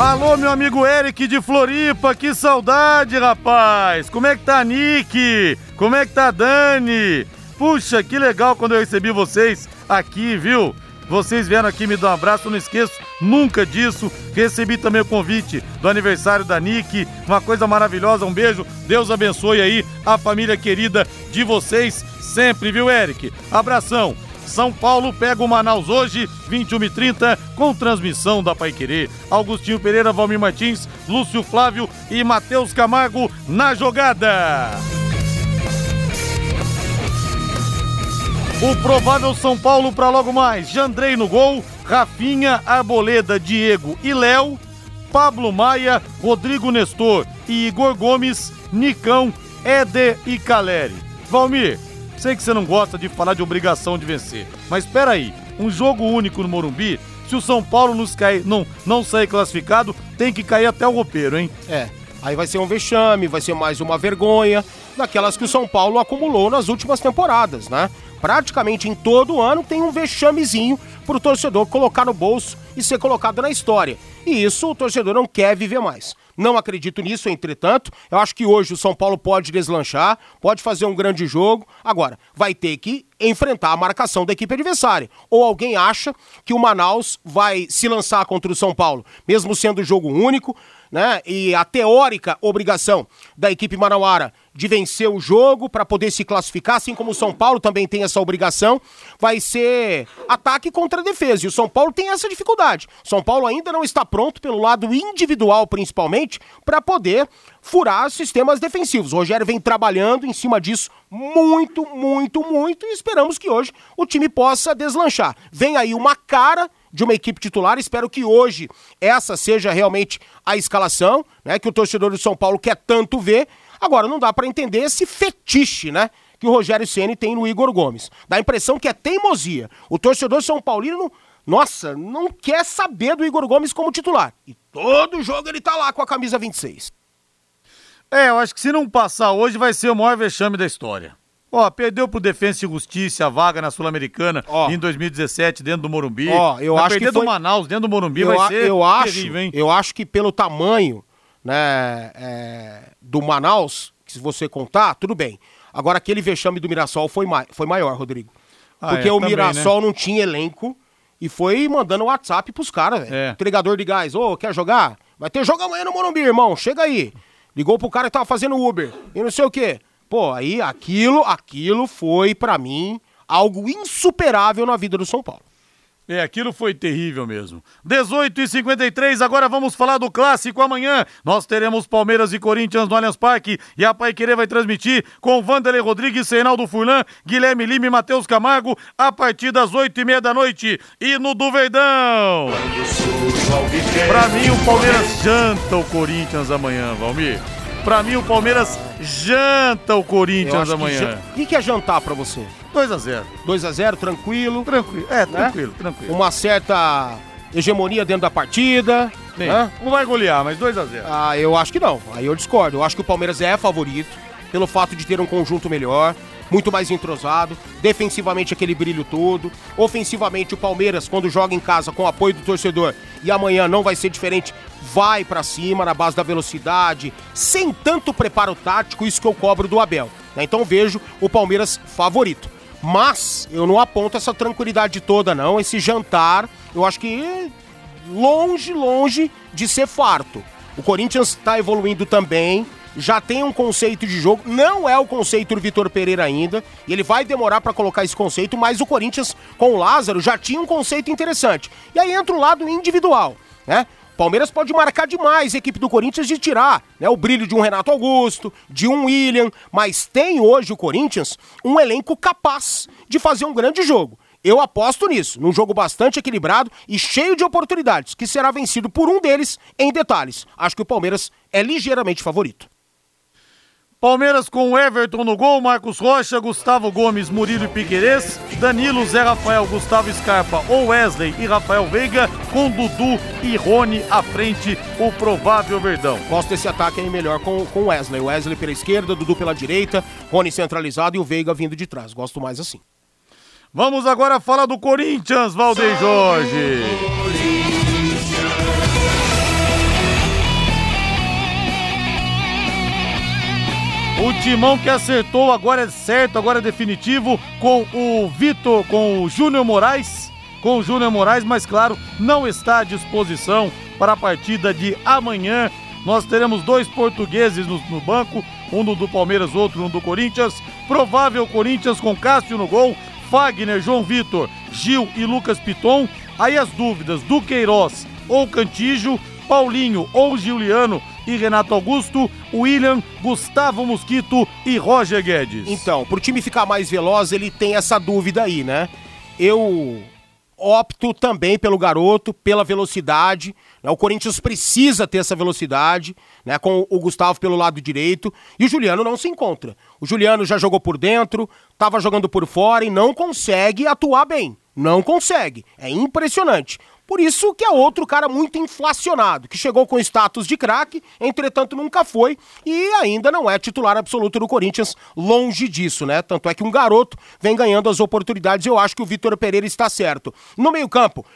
Alô, meu amigo Eric de Floripa, que saudade, rapaz! Como é que tá Nick? Como é que tá Dani? Puxa, que legal quando eu recebi vocês aqui, viu? Vocês vieram aqui me dar um abraço, não esqueço nunca disso. Recebi também o convite do aniversário da Nick, uma coisa maravilhosa, um beijo. Deus abençoe aí a família querida de vocês sempre, viu, Eric? Abração. São Paulo pega o Manaus hoje, 21 e 30 com transmissão da Paiquerê. Augustinho Pereira, Valmir Martins, Lúcio Flávio e Matheus Camargo na jogada. O provável São Paulo para logo mais. Jandrei no gol, Rafinha, Arboleda, Diego e Léo, Pablo Maia, Rodrigo Nestor e Igor Gomes, Nicão, Éder e Caleri. Valmir, Sei que você não gosta de falar de obrigação de vencer, mas espera aí, um jogo único no Morumbi, se o São Paulo nos cair, não, não sair classificado, tem que cair até o roupeiro, hein? É, aí vai ser um vexame, vai ser mais uma vergonha, daquelas que o São Paulo acumulou nas últimas temporadas, né? Praticamente em todo ano tem um vexamezinho pro torcedor colocar no bolso e ser colocado na história. E isso o torcedor não quer viver mais. Não acredito nisso, entretanto. Eu acho que hoje o São Paulo pode deslanchar, pode fazer um grande jogo. Agora, vai ter que enfrentar a marcação da equipe adversária. Ou alguém acha que o Manaus vai se lançar contra o São Paulo, mesmo sendo jogo único, né? E a teórica obrigação da equipe manauara de vencer o jogo para poder se classificar, assim como o São Paulo também tem essa obrigação, vai ser ataque contra defesa. E o São Paulo tem essa dificuldade. São Paulo ainda não está pronto pelo lado individual, principalmente, para poder furar sistemas defensivos. O Rogério vem trabalhando em cima disso muito, muito, muito e esperamos que hoje o time possa deslanchar. Vem aí uma cara de uma equipe titular. Espero que hoje essa seja realmente a escalação, né, que o torcedor do São Paulo quer tanto ver. Agora não dá para entender esse fetiche, né, que o Rogério Ceni tem no Igor Gomes. Dá a impressão que é teimosia. O torcedor São Paulino, nossa, não quer saber do Igor Gomes como titular. E todo jogo ele tá lá com a camisa 26. É, eu acho que se não passar hoje vai ser o maior vexame da história. Ó, perdeu pro Defensa e Justiça a vaga na Sul-Americana em 2017 dentro do Morumbi. Ó, eu vai acho perder que foi... do Manaus dentro do Morumbi eu, vai ser eu acho, terrível, hein? Eu acho que pelo tamanho, né, é, do Manaus, que se você contar, tudo bem. Agora aquele vexame do Mirassol foi, ma foi maior, Rodrigo. Ah, Porque é, o também, Mirassol não tinha elenco e foi mandando WhatsApp pros caras, velho. É. Entregador de gás, ô, quer jogar? Vai ter jogo amanhã no Morumbi, irmão, chega aí. Ligou pro cara que tava fazendo Uber e não sei o quê. Pô, aí aquilo, aquilo foi pra mim algo insuperável na vida do São Paulo. É, aquilo foi terrível mesmo. 18 e 53 agora vamos falar do clássico amanhã. Nós teremos Palmeiras e Corinthians no Allianz Parque e a Pai Querer vai transmitir com Vanderlei Rodrigues, Reinaldo Furlan, Guilherme Lima e Matheus Camargo a partir das 8 e meia da noite. E no do Verdão. Pra mim o Palmeiras janta o Corinthians amanhã, Valmir. Pra mim o Palmeiras janta o Corinthians amanhã. O que, que é jantar pra você? 2 a 0 2 a 0 tranquilo. Tranquilo, é, né? tranquilo, tranquilo. Uma certa hegemonia dentro da partida. Né? Não vai golear, mas 2 a 0 Ah, eu acho que não. Aí eu discordo. Eu acho que o Palmeiras é favorito pelo fato de ter um conjunto melhor. Muito mais entrosado, defensivamente aquele brilho todo, ofensivamente o Palmeiras quando joga em casa com o apoio do torcedor e amanhã não vai ser diferente, vai para cima na base da velocidade, sem tanto preparo tático, isso que eu cobro do Abel. Né? Então vejo o Palmeiras favorito. Mas eu não aponto essa tranquilidade toda, não. Esse jantar, eu acho que longe, longe de ser farto. O Corinthians está evoluindo também, já tem um conceito de jogo, não é o conceito do Vitor Pereira ainda, e ele vai demorar para colocar esse conceito, mas o Corinthians com o Lázaro já tinha um conceito interessante. E aí entra o lado individual, né? Palmeiras pode marcar demais a equipe do Corinthians de tirar né, o brilho de um Renato Augusto, de um William, mas tem hoje o Corinthians um elenco capaz de fazer um grande jogo. Eu aposto nisso, num jogo bastante equilibrado e cheio de oportunidades, que será vencido por um deles em detalhes. Acho que o Palmeiras é ligeiramente favorito. Palmeiras com Everton no gol, Marcos Rocha, Gustavo Gomes, Murilo e Piquerez, Danilo, Zé Rafael, Gustavo Scarpa ou Wesley e Rafael Veiga, com Dudu e Rony à frente, o provável Verdão. Gosto desse ataque aí melhor com o Wesley. Wesley pela esquerda, Dudu pela direita, Rony centralizado e o Veiga vindo de trás. Gosto mais assim. Vamos agora falar do Corinthians, Valdeir Jorge. O timão que acertou agora é certo, agora é definitivo com o Vitor, com o Júnior Moraes, com o Júnior Moraes, mas claro, não está à disposição para a partida de amanhã. Nós teremos dois portugueses no, no banco, um do Palmeiras, outro um do Corinthians. Provável Corinthians com Cássio no gol, Fagner, João Vitor, Gil e Lucas Piton. Aí as dúvidas do Queiroz ou Cantijo, Paulinho ou Giuliano e Renato Augusto, William, Gustavo Mosquito e Roger Guedes. Então, pro time ficar mais veloz, ele tem essa dúvida aí, né? Eu opto também pelo garoto, pela velocidade. Né? O Corinthians precisa ter essa velocidade, né? Com o Gustavo pelo lado direito. E o Juliano não se encontra. O Juliano já jogou por dentro, estava jogando por fora e não consegue atuar bem. Não consegue. É impressionante. Por isso que é outro cara muito inflacionado, que chegou com status de craque, entretanto nunca foi e ainda não é titular absoluto do Corinthians, longe disso, né? Tanto é que um garoto vem ganhando as oportunidades, eu acho que o Vitor Pereira está certo. No meio-campo,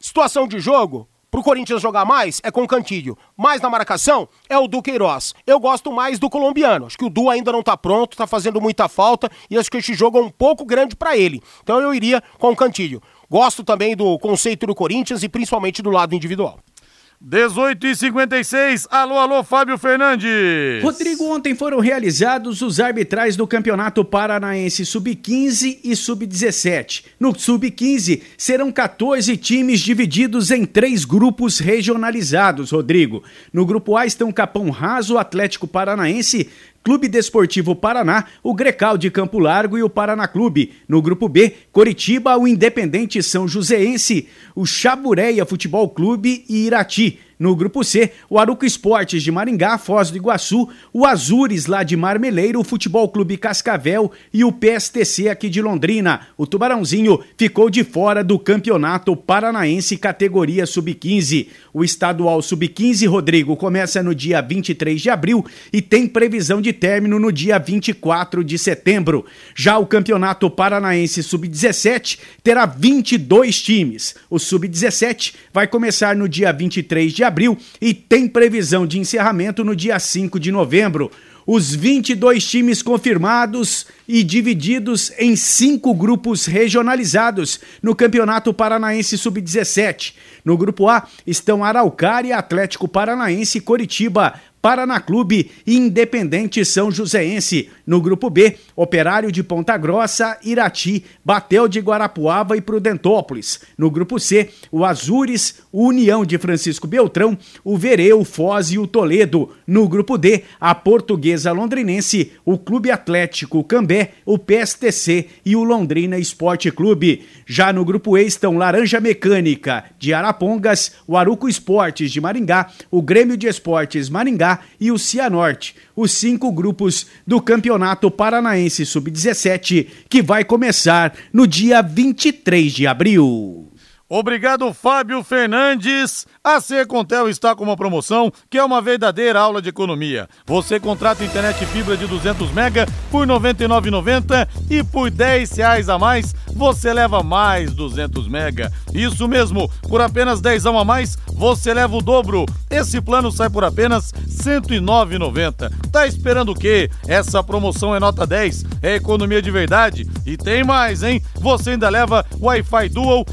situação de jogo, Pro Corinthians jogar mais é com o Cantilho. Mais na marcação é o Duqueiroz. Eu gosto mais do colombiano. Acho que o Du ainda não tá pronto, tá fazendo muita falta e acho que este jogo é um pouco grande para ele. Então eu iria com o Cantilho. Gosto também do conceito do Corinthians e principalmente do lado individual. 18 e 56, alô, alô, Fábio Fernandes. Rodrigo, ontem foram realizados os arbitrais do Campeonato Paranaense Sub-15 e Sub-17. No Sub-15 serão 14 times divididos em três grupos regionalizados, Rodrigo. No grupo A estão Capão Raso, Atlético Paranaense, Clube Desportivo Paraná, o Grecal de Campo Largo e o Paraná Clube. No grupo B, Coritiba, o Independente São Joséense, o Chabureia Futebol Clube e Irati. No grupo C, o Aruco Esportes de Maringá, Foz do Iguaçu, o Azures lá de Marmeleiro, o Futebol Clube Cascavel e o PSTC aqui de Londrina. O Tubarãozinho ficou de fora do Campeonato Paranaense categoria Sub-15. O estadual Sub-15, Rodrigo, começa no dia 23 de abril e tem previsão de término no dia 24 de setembro. Já o Campeonato Paranaense Sub-17 terá 22 times. O Sub-17 vai começar no dia 23 de abril e tem previsão de encerramento no dia 5 de novembro. Os 22 times confirmados e divididos em cinco grupos regionalizados no Campeonato Paranaense Sub-17. No grupo A estão Araucária, Atlético Paranaense, Coritiba, Paraná Clube e Independente São Joséense. No grupo B, Operário de Ponta Grossa, Irati, Batel de Guarapuava e Prudentópolis. No grupo C, o Azures, o União de Francisco Beltrão, o Vereu, Foz e o Toledo. No grupo D, a Portuguesa Londrinense, o Clube Atlético Cambé, o PSTC e o Londrina Esporte Clube. Já no grupo E estão Laranja Mecânica de Arapongas, o Aruco Esportes de Maringá, o Grêmio de Esportes Maringá e o Cianorte, os cinco grupos do Campeonato Paranaense Sub-17, que vai começar no dia 23 de abril. Obrigado, Fábio Fernandes. A Secontel está com uma promoção que é uma verdadeira aula de economia. Você contrata internet fibra de 200 mega por R$ 99,90 e por 10 reais a mais você leva mais 200 mega. Isso mesmo, por apenas 10 a mais você leva o dobro. Esse plano sai por apenas R$ 109,90. Tá esperando o quê? Essa promoção é nota 10, é economia de verdade. E tem mais, hein? Você ainda leva Wi-Fi Dual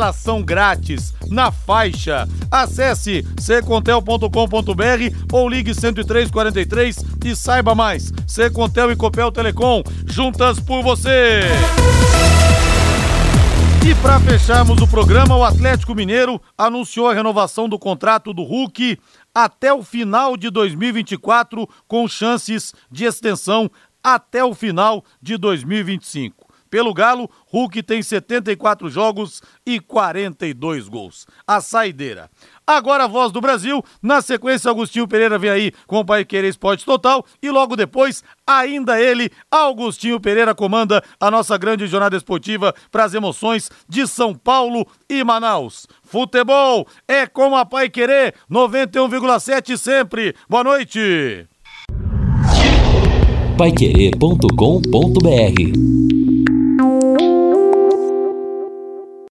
instalação grátis na faixa. Acesse secontel.com.br ou ligue 10343 e saiba mais. Secontel e Copel Telecom, juntas por você. E para fecharmos o programa, o Atlético Mineiro anunciou a renovação do contrato do Hulk até o final de 2024, com chances de extensão até o final de 2025. Pelo Galo, Hulk tem 74 jogos e 42 gols. A saideira. Agora a voz do Brasil, na sequência Agostinho Pereira vem aí com o Pai Querer Esporte Total e logo depois, ainda ele, Augustinho Pereira comanda a nossa grande jornada esportiva para as emoções de São Paulo e Manaus. Futebol é com a Pai Querer 91,7 sempre. Boa noite. Paiquerê.com.br